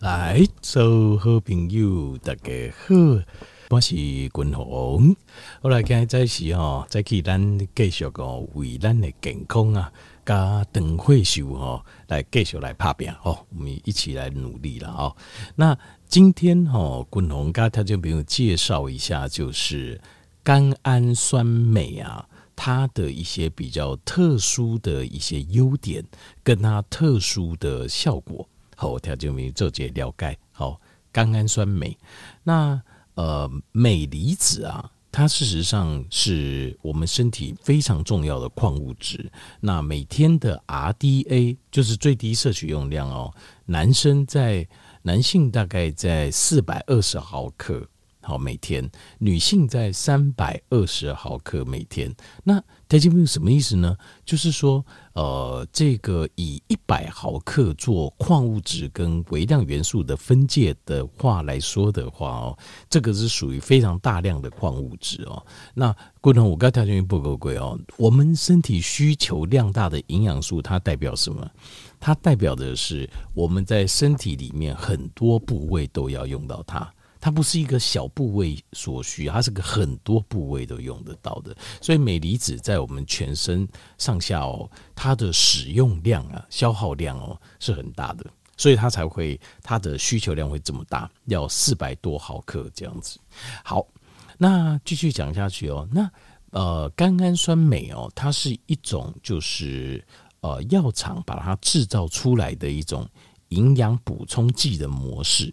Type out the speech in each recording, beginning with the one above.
来，所有好朋友，大家好，我是君鸿。好来，今日在时吼，再去咱继续个为咱的健康啊，加长岁数吼，来继续来打拼哦，我们一起来努力了哦。那今天吼，君鸿跟听众朋友介绍一下，就是甘氨酸镁啊，它的一些比较特殊的一些优点，跟它特殊的效果。好，调节酶做些了解。好，甘氨酸镁，那呃，镁离子啊，它事实上是我们身体非常重要的矿物质。那每天的 RDA 就是最低摄取用量哦，男生在男性大概在四百二十毫克。好，每天女性在三百二十毫克每天。那代金病什么意思呢？就是说，呃，这个以一百毫克做矿物质跟微量元素的分界的话来说的话哦，这个是属于非常大量的矿物质哦。那过程我刚条件不够贵哦，我们身体需求量大的营养素，它代表什么？它代表的是我们在身体里面很多部位都要用到它。它不是一个小部位所需，它是个很多部位都用得到的。所以镁离子在我们全身上下哦，它的使用量啊、消耗量哦是很大的，所以它才会它的需求量会这么大，要四百多毫克这样子。好，那继续讲下去哦。那呃，甘氨酸镁哦，它是一种就是呃药厂把它制造出来的一种营养补充剂的模式。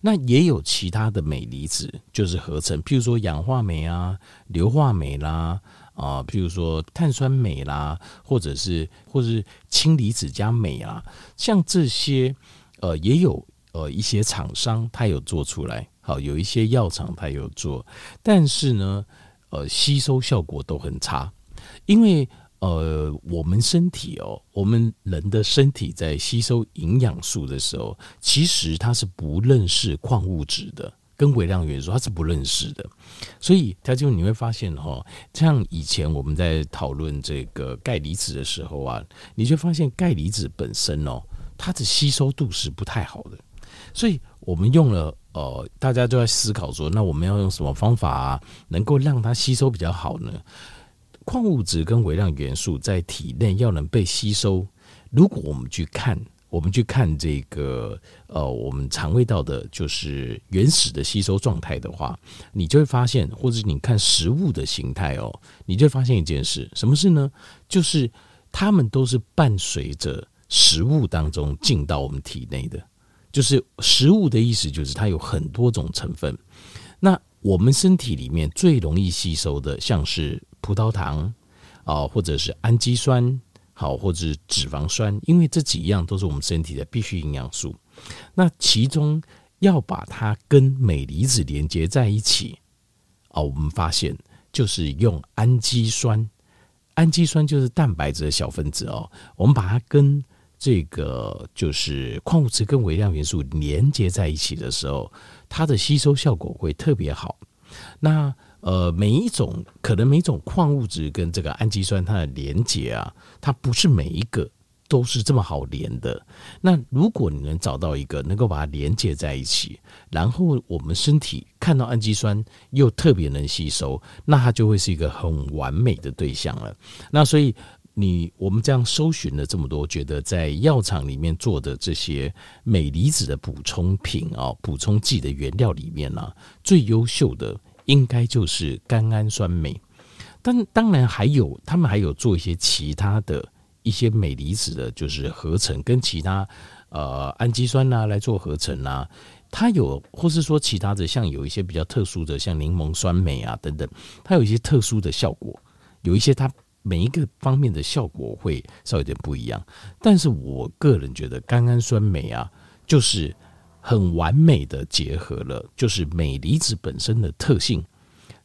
那也有其他的镁离子，就是合成，譬如说氧化镁啊、硫化镁啦，啊，譬如说碳酸镁啦，或者是或者是氢离子加镁啊，像这些，呃，也有呃一些厂商他有做出来，好，有一些药厂他有做，但是呢，呃，吸收效果都很差，因为。呃，我们身体哦，我们人的身体在吸收营养素的时候，其实它是不认识矿物质的，跟微量元素它是不认识的。所以，它就你会发现哈，像以前我们在讨论这个钙离子的时候啊，你就发现钙离子本身哦，它的吸收度是不太好的。所以我们用了呃，大家都在思考说，那我们要用什么方法，能够让它吸收比较好呢？矿物质跟微量元素在体内要能被吸收，如果我们去看，我们去看这个呃，我们肠胃道的就是原始的吸收状态的话，你就会发现，或者你看食物的形态哦，你就会发现一件事，什么事呢？就是它们都是伴随着食物当中进到我们体内的，就是食物的意思就是它有很多种成分。那我们身体里面最容易吸收的，像是葡萄糖啊，或者是氨基酸，好，或者是脂肪酸，因为这几样都是我们身体的必需营养素。那其中要把它跟镁离子连接在一起，哦，我们发现就是用氨基酸。氨基酸就是蛋白质的小分子哦，我们把它跟这个就是矿物质跟微量元素连接在一起的时候，它的吸收效果会特别好。那呃，每一种可能每一种矿物质跟这个氨基酸它的连接啊，它不是每一个都是这么好连的。那如果你能找到一个能够把它连接在一起，然后我们身体看到氨基酸又特别能吸收，那它就会是一个很完美的对象了。那所以。你我们这样搜寻了这么多，觉得在药厂里面做的这些镁离子的补充品啊，补充剂的原料里面呢，最优秀的应该就是甘氨酸镁。但当然还有，他们还有做一些其他的一些镁离子的，就是合成跟其他呃氨基酸呐来做合成啊。它有，或是说其他的，像有一些比较特殊的，像柠檬酸镁啊等等，它有一些特殊的效果，有一些它。每一个方面的效果会稍微有点不一样，但是我个人觉得甘氨酸镁啊，就是很完美的结合了，就是镁离子本身的特性，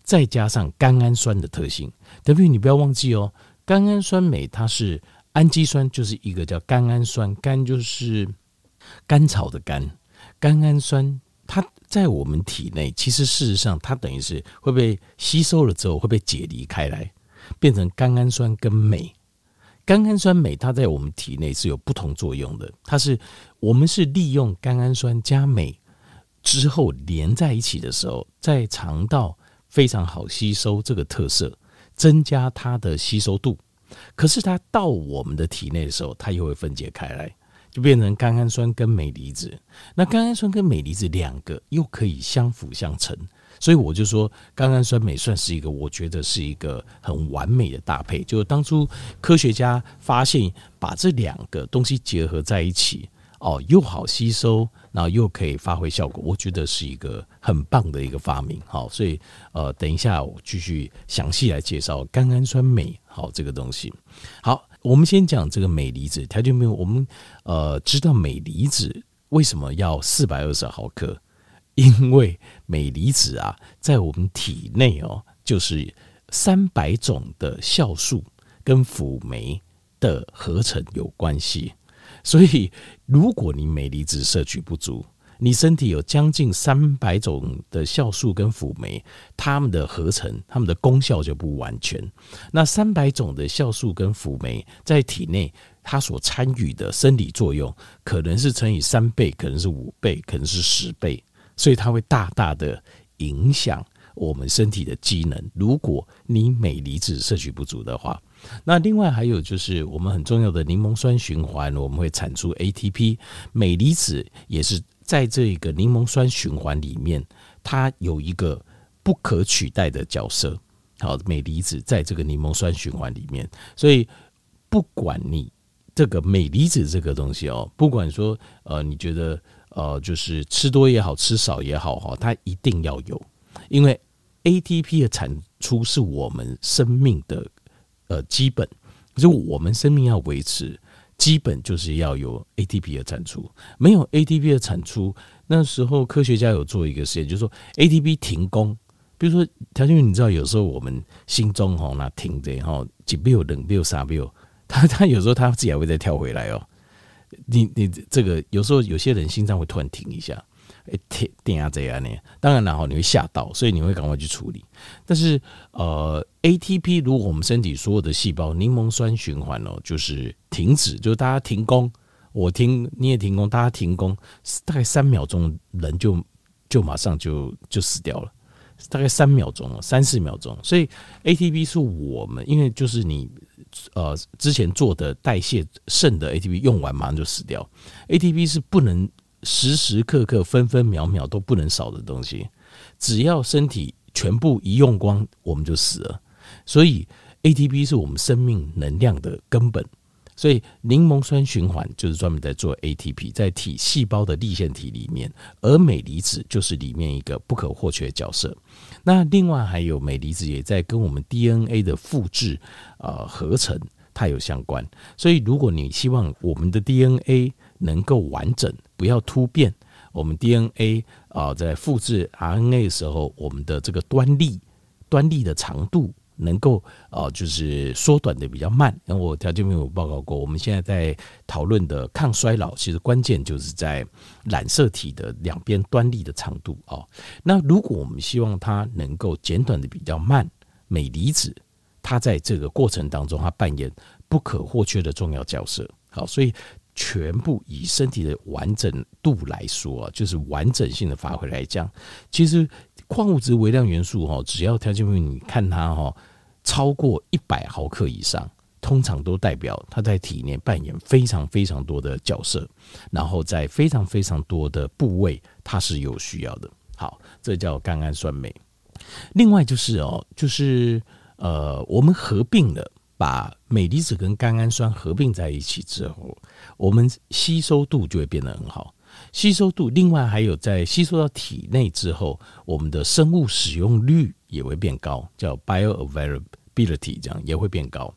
再加上甘氨酸的特性。等于你不要忘记哦，甘氨酸镁它是氨基酸，就是一个叫甘氨酸，甘就是甘草的甘，甘氨酸它在我们体内，其实事实上它等于是会被吸收了之后会被解离开来。变成甘氨酸跟镁，甘氨酸镁它在我们体内是有不同作用的，它是我们是利用甘氨酸加镁之后连在一起的时候，在肠道非常好吸收这个特色，增加它的吸收度。可是它到我们的体内的时候，它又会分解开来，就变成甘氨酸跟镁离子。那甘氨酸跟镁离子两个又可以相辅相成。所以我就说，甘氨酸镁算是一个，我觉得是一个很完美的搭配。就是当初科学家发现，把这两个东西结合在一起，哦，又好吸收，然后又可以发挥效果，我觉得是一个很棒的一个发明。好，所以呃，等一下我继续详细来介绍甘氨酸镁，好这个东西。好，我们先讲这个镁离子，条件没有，我们呃知道镁离子为什么要四百二十毫克？因为镁离子啊，在我们体内哦，就是三百种的酵素跟辅酶的合成有关系。所以，如果你镁离子摄取不足，你身体有将近三百种的酵素跟辅酶，它们的合成、它们的功效就不完全。那三百种的酵素跟辅酶在体内，它所参与的生理作用，可能是乘以三倍，可能是五倍，可能是十倍。所以它会大大的影响我们身体的机能。如果你镁离子摄取不足的话，那另外还有就是我们很重要的柠檬酸循环，我们会产出 ATP。镁离子也是在这个柠檬酸循环里面，它有一个不可取代的角色。好，镁离子在这个柠檬酸循环里面，所以不管你这个镁离子这个东西哦，不管说呃，你觉得。呃，就是吃多也好，吃少也好，哈，它一定要有，因为 ATP 的产出是我们生命的呃基本，就我们生命要维持，基本就是要有 ATP 的产出。没有 ATP 的产出，那时候科学家有做一个实验，就是说 ATP 停工，比如说，条件你知道，有时候我们心中哈那停着哈，几秒、两秒、三秒，他他有时候他自己还会再跳回来哦。你你这个有时候有些人心脏会突然停一下，哎，停电啊这样呢，当然然后你会吓到，所以你会赶快去处理。但是呃，ATP 如果我们身体所有的细胞柠檬酸循环哦，就是停止，就是大家停工，我停你也停工，大家停工，大概三秒钟人就就马上就就死掉了，大概三秒钟，三四秒钟。所以 ATP 是我们，因为就是你。呃，之前做的代谢剩的 ATP 用完马上就死掉，ATP 是不能时时刻刻分分秒秒都不能少的东西，只要身体全部一用光，我们就死了。所以 ATP 是我们生命能量的根本。所以柠檬酸循环就是专门在做 ATP，在体细胞的粒线体里面，而镁离子就是里面一个不可或缺的角色。那另外还有镁离子也在跟我们 DNA 的复制、呃合成，它有相关。所以如果你希望我们的 DNA 能够完整，不要突变，我们 DNA 啊在复制 RNA 的时候，我们的这个端粒端粒的长度。能够啊，就是缩短的比较慢。那我条件没有报告过，我们现在在讨论的抗衰老，其实关键就是在染色体的两边端粒的长度啊。那如果我们希望它能够减短的比较慢，镁离子它在这个过程当中，它扮演不可或缺的重要角色。好，所以全部以身体的完整度来说，就是完整性的发挥来讲，其实。矿物质微量元素哈，只要条件为你看它哈，超过一百毫克以上，通常都代表它在体内扮演非常非常多的角色，然后在非常非常多的部位它是有需要的。好，这叫甘氨酸镁。另外就是哦，就是呃，我们合并了，把镁离子跟甘氨酸合并在一起之后，我们吸收度就会变得很好。吸收度，另外还有在吸收到体内之后，我们的生物使用率也会变高，叫 bioavailability，这样也会变高。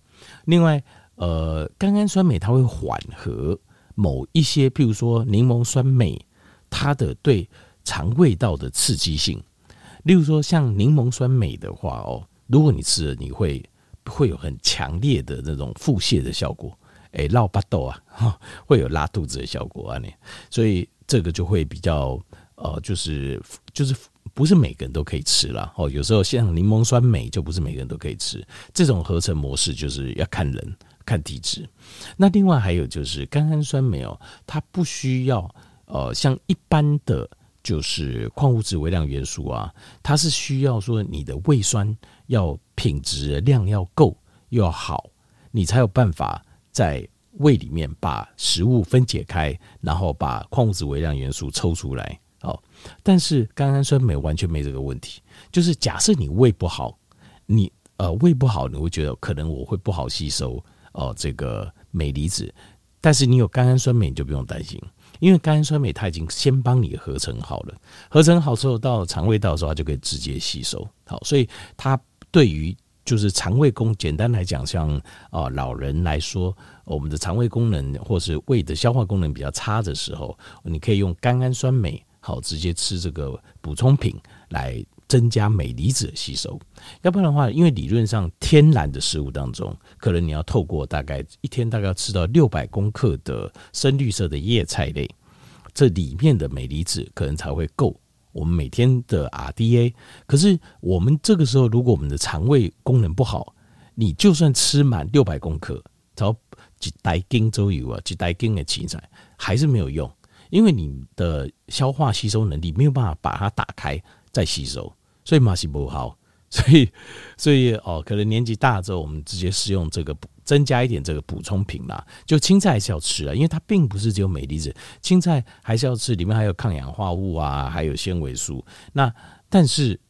另外，呃，甘氨酸镁它会缓和某一些，譬如说柠檬酸镁，它的对肠胃道的刺激性。例如说，像柠檬酸镁的话，哦，如果你吃了，你会会有很强烈的那种腹泻的效果，哎，闹巴豆啊，会有拉肚子的效果啊，你所以。这个就会比较呃，就是就是不是每个人都可以吃啦。哦。有时候像柠檬酸镁就不是每个人都可以吃，这种合成模式就是要看人看体质。那另外还有就是甘氨酸镁哦，它不需要呃像一般的就是矿物质、微量元素啊，它是需要说你的胃酸要品质量要够又要好，你才有办法在。胃里面把食物分解开，然后把矿物质、微量元素抽出来。哦，但是甘氨酸梅完全没这个问题。就是假设你胃不好，你呃胃不好，你会觉得可能我会不好吸收哦、这个镁离子。但是你有甘氨酸梅，你就不用担心，因为甘氨酸梅它已经先帮你合成好了，合成好之后到肠胃道的时候，它就可以直接吸收。好，所以它对于就是肠胃功，简单来讲，像啊、老人来说。我们的肠胃功能或是胃的消化功能比较差的时候，你可以用甘氨酸镁，好直接吃这个补充品来增加镁离子的吸收。要不然的话，因为理论上天然的食物当中，可能你要透过大概一天大概要吃到六百公克的深绿色的叶菜类，这里面的镁离子可能才会够我们每天的 RDA。可是我们这个时候，如果我们的肠胃功能不好，你就算吃满六百公克，只要几袋斤都有啊，几袋斤的青菜还是没有用，因为你的消化吸收能力没有办法把它打开再吸收，所以嘛是不好。所以，所以哦，可能年纪大之后，我们直接使用这个增加一点这个补充品啦。就青菜还是要吃啊，因为它并不是只有镁离子，青菜还是要吃，里面还有抗氧化物啊，还有纤维素。那但是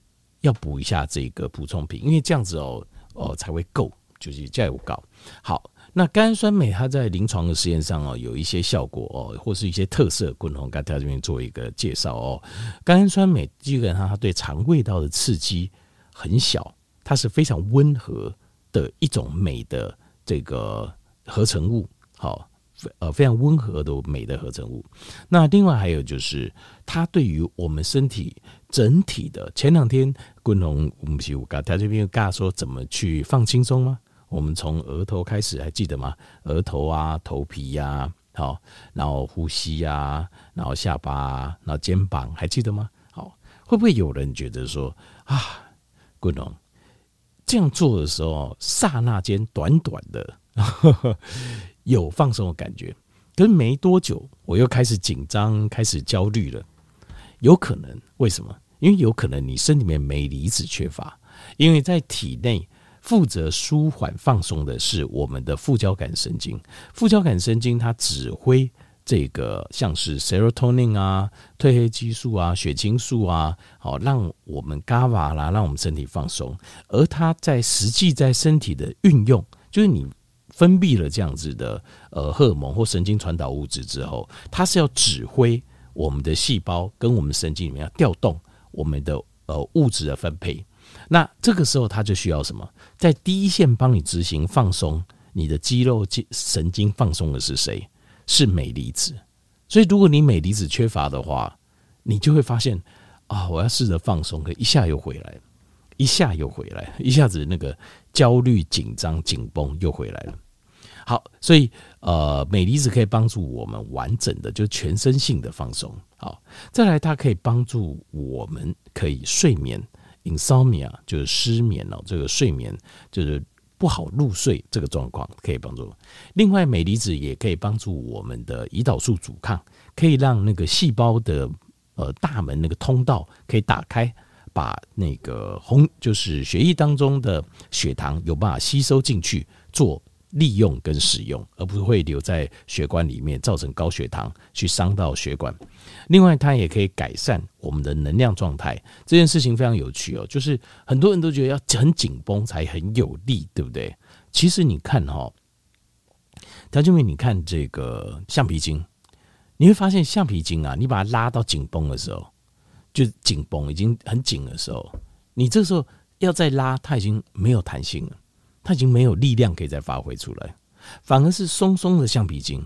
要补一下这个补充品，因为这样子哦哦才会够，就是价有高好。那甘氨酸镁它在临床的实验上哦，有一些效果哦，或是一些特色，共同跟大家这边做一个介绍哦。甘氨酸镁基本上它对肠胃道的刺激很小，它是非常温和的一种镁的这个合成物，好，呃，非常温和的美的合成物。那另外还有就是，它对于我们身体整体的，前两天共同我们是有跟大家这边跟大家说怎么去放轻松吗？我们从额头开始，还记得吗？额头啊，头皮呀、啊，好，然后呼吸呀、啊，然后下巴、啊，然后肩膀，还记得吗？好，会不会有人觉得说啊，滚龙这样做的时候，刹那间短短的呵呵 有放松的感觉，可是没多久，我又开始紧张，开始焦虑了。有可能为什么？因为有可能你身里面镁离子缺乏，因为在体内。负责舒缓放松的是我们的副交感神经，副交感神经它指挥这个像是 serotonin 啊、褪黑激素啊、血清素啊，好让我们 GABA 啦，让我们身体放松。而它在实际在身体的运用，就是你分泌了这样子的呃荷尔蒙或神经传导物质之后，它是要指挥我们的细胞跟我们神经里面要调动我们的呃物质的分配。那这个时候，它就需要什么？在第一线帮你执行放松，你的肌肉、神经放松的是谁？是镁离子。所以，如果你镁离子缺乏的话，你就会发现啊，我要试着放松，可一下又回来，一下又回来，一下子那个焦虑、紧张、紧绷又回来了。好，所以呃，镁离子可以帮助我们完整的，就全身性的放松。好，再来，它可以帮助我们可以睡眠。Insomnia 就是失眠哦，这个睡眠就是不好入睡这个状况可以帮助。另外，镁离子也可以帮助我们的胰岛素阻抗，可以让那个细胞的呃大门那个通道可以打开，把那个红就是血液当中的血糖有办法吸收进去做。利用跟使用，而不是会留在血管里面，造成高血糖，去伤到血管。另外，它也可以改善我们的能量状态。这件事情非常有趣哦，就是很多人都觉得要很紧绷才很有力，对不对？其实你看哈，他就为你看这个橡皮筋，你会发现橡皮筋啊，你把它拉到紧绷的时候，就紧绷已经很紧的时候，你这时候要再拉，它已经没有弹性了。它已经没有力量可以再发挥出来，反而是松松的橡皮筋，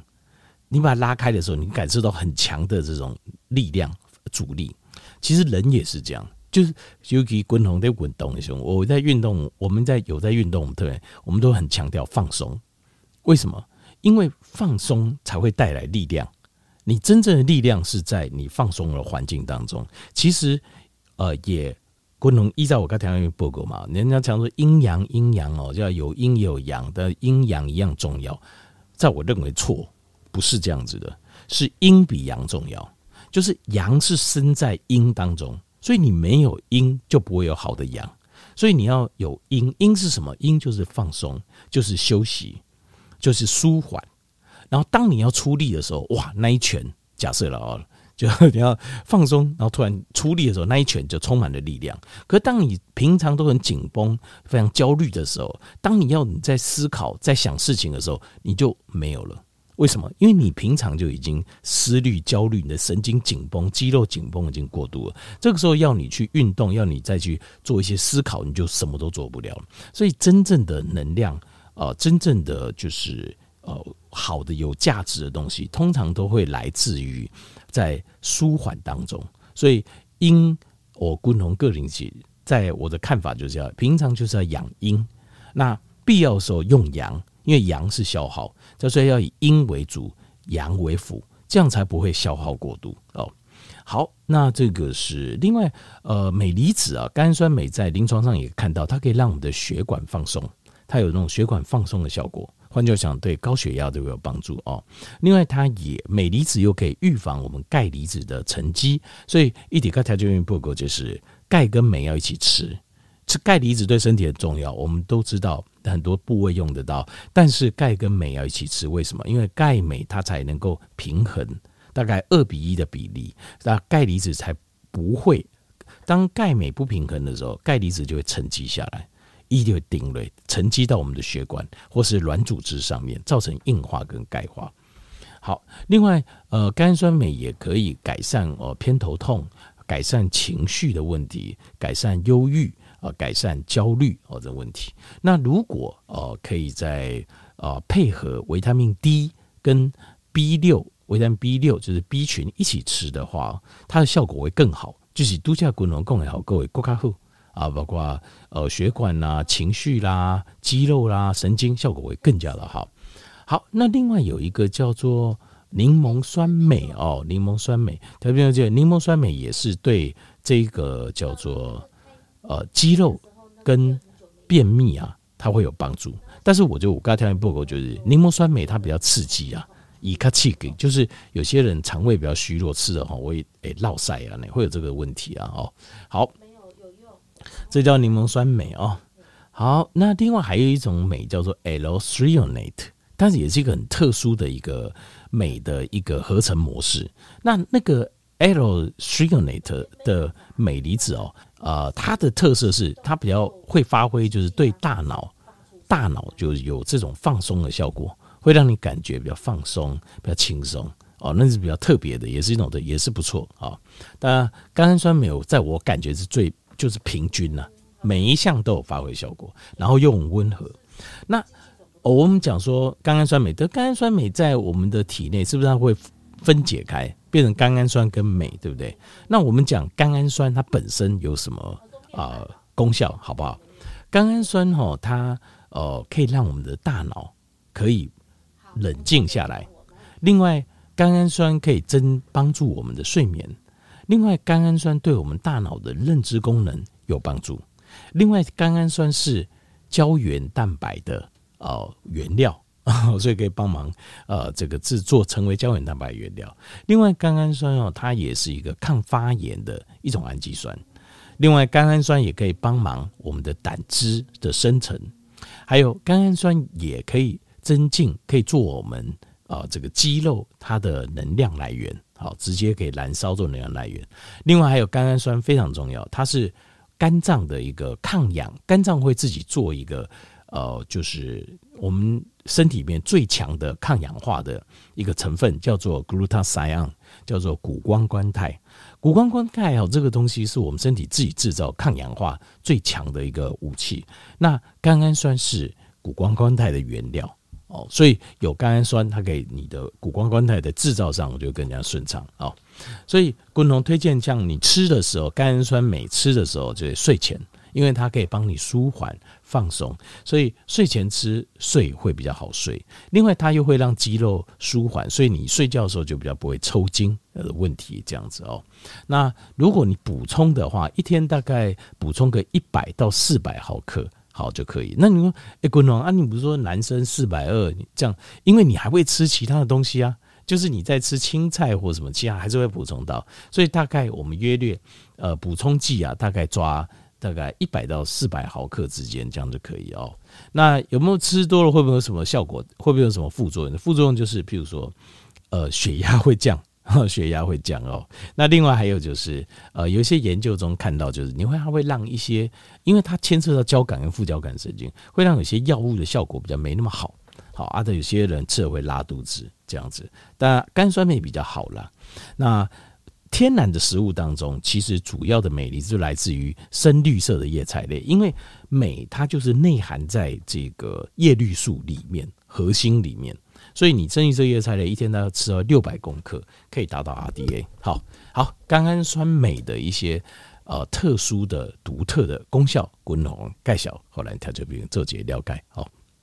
你把它拉开的时候，你感受到很强的这种力量阻力。其实人也是这样，就是尤其滚筒在滚动的时候，我在运动，我们在有在运动，对，我们都很强调放松。为什么？因为放松才会带来力量。你真正的力量是在你放松的环境当中。其实。呃也昆龙依照我刚才讲的报告嘛，人家常说阴阳阴阳哦，就要有阴有阳的阴阳一样重要，在我认为错，不是这样子的，是阴比阳重要，就是阳是生在阴当中，所以你没有阴就不会有好的阳，所以你要有阴，阴是什么？阴就是放松，就是休息，就是舒缓，然后当你要出力的时候，哇，那一拳假设了哦。就 你要放松，然后突然出力的时候，那一拳就充满了力量。可当你平常都很紧绷、非常焦虑的时候，当你要你在思考、在想事情的时候，你就没有了。为什么？因为你平常就已经思虑、焦虑，你的神经紧绷、肌肉紧绷已经过度了。这个时候要你去运动，要你再去做一些思考，你就什么都做不了。所以真正的能量，呃，真正的就是呃好的、有价值的东西，通常都会来自于。在舒缓当中，所以阴我共同个人起，在我的看法就是要平常就是要养阴，那必要的时候用阳，因为阳是消耗，所以要以阴为主，阳为辅，这样才不会消耗过度哦。好，那这个是另外呃镁离子啊，甘酸镁在临床上也看到，它可以让我们的血管放松，它有那种血管放松的效果。换句话讲，对高血压都有帮助哦。另外，它也镁离子又可以预防我们钙离子的沉积，所以一体钙调节员报告就是钙跟镁要一起吃。吃钙离子对身体很重要，我们都知道很多部位用得到，但是钙跟镁要一起吃，为什么？因为钙镁它才能够平衡，大概二比一的比例，那钙离子才不会当钙镁不平衡的时候，钙离子就会沉积下来。一定会顶雷沉积到我们的血管或是软组织上面，造成硬化跟钙化。好，另外，呃，甘酸镁也可以改善呃偏头痛，改善情绪的问题，改善忧郁，呃，改善焦虑哦的问题。那如果呃可以在呃配合维他命 D 跟 B 六，维他命 B 六就是 B 群一起吃的话，它的效果会更好。就是度假滚龙共也好，各位国卡后。啊，包括呃血管啦、啊、情绪啦、肌肉啦、神经，效果会更加的好。好，那另外有一个叫做柠檬酸镁哦，柠檬酸镁，特别要记，柠檬酸镁也是对这个叫做呃肌肉跟便秘啊，它会有帮助。但是我就我刚才听报告，就是柠檬酸镁它比较刺激啊，以卡气给，就是有些人肠胃比较虚弱，吃的话会诶落塞啊，你会有这个问题啊哦。好。这叫柠檬酸镁哦。好，那另外还有一种镁叫做 l t r i o n a t e 但是也是一个很特殊的一个镁的一个合成模式。那那个 l t r i o n a t e 的镁离子哦，呃，它的特色是它比较会发挥，就是对大脑大脑就有这种放松的效果，会让你感觉比较放松、比较轻松哦，那是比较特别的，也是一种的，也是不错啊。当然，甘氨酸镁在我感觉是最。就是平均呐、每一项都有发挥效果，然后又很温和。那我们讲说甘氨酸镁，的甘氨酸镁在我们的体内是不是它会分解开，变成甘氨酸跟镁，对不对？那我们讲甘氨酸它本身有什么啊、呃、功效，好不好？甘氨酸哈，它呃可以让我们的大脑可以冷静下来。另外，甘氨酸可以增帮助我们的睡眠。另外，甘氨酸对我们大脑的认知功能有帮助。另外，甘氨酸是胶原蛋白的呃原料，所以可以帮忙呃这个制作成为胶原蛋白原料。另外，甘氨酸哦，它也是一个抗发炎的一种氨基酸。另外，甘氨酸也可以帮忙我们的胆汁的生成，还有甘氨酸也可以增进，可以做我们啊这个肌肉它的能量来源。好，直接可以燃烧做能量来源。另外还有甘氨酸非常重要，它是肝脏的一个抗氧，肝脏会自己做一个呃，就是我们身体里面最强的抗氧化的一个成分，叫做 glutathione，叫做谷胱甘肽。谷胱甘肽哦，这个东西是我们身体自己制造抗氧化最强的一个武器。那甘氨酸是谷胱甘肽的原料。哦，所以有甘氨酸，它给你的谷胱甘肽的制造上就更加顺畅哦。所以共同推荐，像你吃的时候，甘氨酸每吃的时候，就是睡前因为它可以帮你舒缓放松，所以睡前吃睡会比较好睡。另外，它又会让肌肉舒缓，所以你睡觉的时候就比较不会抽筋的问题。这样子哦。那如果你补充的话，一天大概补充个一百到四百毫克，好就可以。那你说，哎，滚龙啊，你不是说男生四百二这样？因为你还会吃其他的东西啊。就是你在吃青菜或什么，其他还是会补充到，所以大概我们约略，呃，补充剂啊，大概抓大概一百到四百毫克之间，这样就可以哦。那有没有吃多了会不会有什么效果？会不会有什么副作用？副作用就是，譬如说，呃，血压会降，血压会降哦。那另外还有就是，呃，有一些研究中看到，就是你会它会让一些，因为它牵涉到交感跟副交感神经，会让有些药物的效果比较没那么好。好啊，的有些人吃了会拉肚子这样子，但肝酸镁比较好啦。那天然的食物当中，其实主要的镁离子来自于深绿色的叶菜类，因为镁它就是内含在这个叶绿素里面核心里面，所以你深绿色叶菜呢一天都要吃到六百公克，可以达到 RDA。好好，甘氨酸镁的一些呃特殊的独特的功效，滚龙介绍，后来他就变做解了解好。